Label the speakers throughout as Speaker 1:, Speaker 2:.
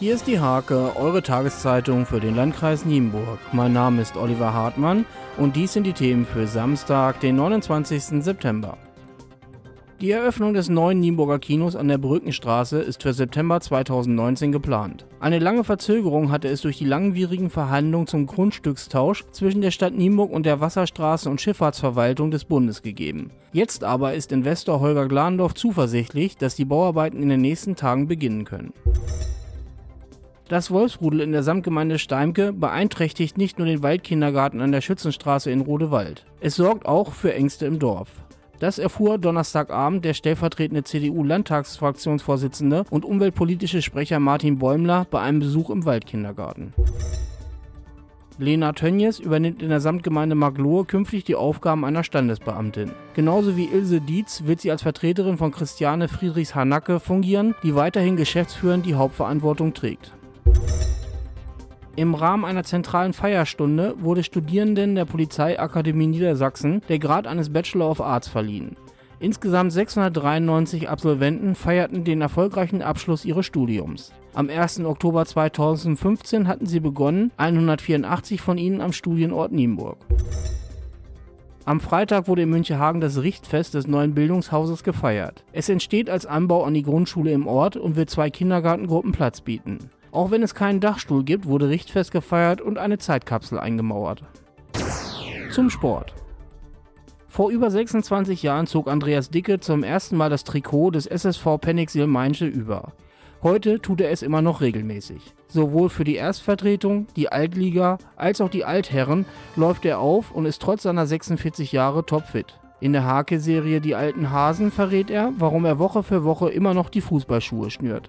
Speaker 1: Hier ist die Hake, eure Tageszeitung für den Landkreis Nienburg. Mein Name ist Oliver Hartmann und dies sind die Themen für Samstag, den 29. September. Die Eröffnung des neuen Nienburger Kinos an der Brückenstraße ist für September 2019 geplant. Eine lange Verzögerung hatte es durch die langwierigen Verhandlungen zum Grundstückstausch zwischen der Stadt Nienburg und der Wasserstraßen- und Schifffahrtsverwaltung des Bundes gegeben. Jetzt aber ist Investor Holger Glandorf zuversichtlich, dass die Bauarbeiten in den nächsten Tagen beginnen können. Das Wolfsrudel in der Samtgemeinde Steimke beeinträchtigt nicht nur den Waldkindergarten an der Schützenstraße in Rodewald. Es sorgt auch für Ängste im Dorf. Das erfuhr Donnerstagabend der stellvertretende CDU-Landtagsfraktionsvorsitzende und umweltpolitische Sprecher Martin Bäumler bei einem Besuch im Waldkindergarten. Lena Tönjes übernimmt in der Samtgemeinde Maglohe künftig die Aufgaben einer Standesbeamtin. Genauso wie Ilse Dietz wird sie als Vertreterin von Christiane Friedrichs-Hanacke fungieren, die weiterhin geschäftsführend die Hauptverantwortung trägt. Im Rahmen einer zentralen Feierstunde wurde Studierenden der Polizeiakademie Niedersachsen der Grad eines Bachelor of Arts verliehen. Insgesamt 693 Absolventen feierten den erfolgreichen Abschluss ihres Studiums. Am 1. Oktober 2015 hatten sie begonnen, 184 von ihnen am Studienort Nienburg. Am Freitag wurde in Münchehagen das Richtfest des neuen Bildungshauses gefeiert. Es entsteht als Anbau an die Grundschule im Ort und wird zwei Kindergartengruppen Platz bieten. Auch wenn es keinen Dachstuhl gibt, wurde Richtfest gefeiert und eine Zeitkapsel eingemauert. Zum Sport. Vor über 26 Jahren zog Andreas Dicke zum ersten Mal das Trikot des SSV Penixil Mainze über. Heute tut er es immer noch regelmäßig. Sowohl für die Erstvertretung, die Altliga als auch die Altherren läuft er auf und ist trotz seiner 46 Jahre topfit. In der Hake-Serie Die alten Hasen verrät er, warum er Woche für Woche immer noch die Fußballschuhe schnürt.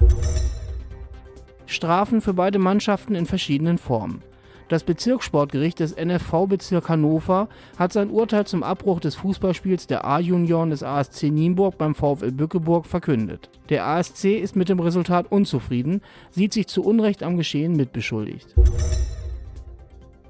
Speaker 1: Strafen für beide Mannschaften in verschiedenen Formen. Das Bezirkssportgericht des NFV-Bezirk Hannover hat sein Urteil zum Abbruch des Fußballspiels der A-Junioren des ASC Nienburg beim VfL Bückeburg verkündet. Der ASC ist mit dem Resultat unzufrieden, sieht sich zu Unrecht am Geschehen mitbeschuldigt.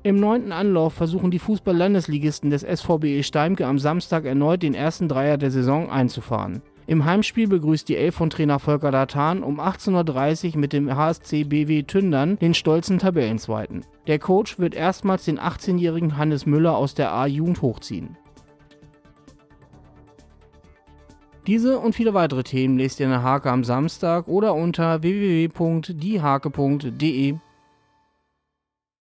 Speaker 1: Im neunten Anlauf versuchen die Fußball-Landesligisten des SVBE Steimke am Samstag erneut den ersten Dreier der Saison einzufahren. Im Heimspiel begrüßt die Elf von Trainer Volker Datan um 18.30 Uhr mit dem HSC BW Tündern den stolzen Tabellenzweiten. Der Coach wird erstmals den 18-jährigen Hannes Müller aus der A-Jugend hochziehen. Diese und viele weitere Themen lest ihr in der Hake am Samstag oder unter www.diehake.de.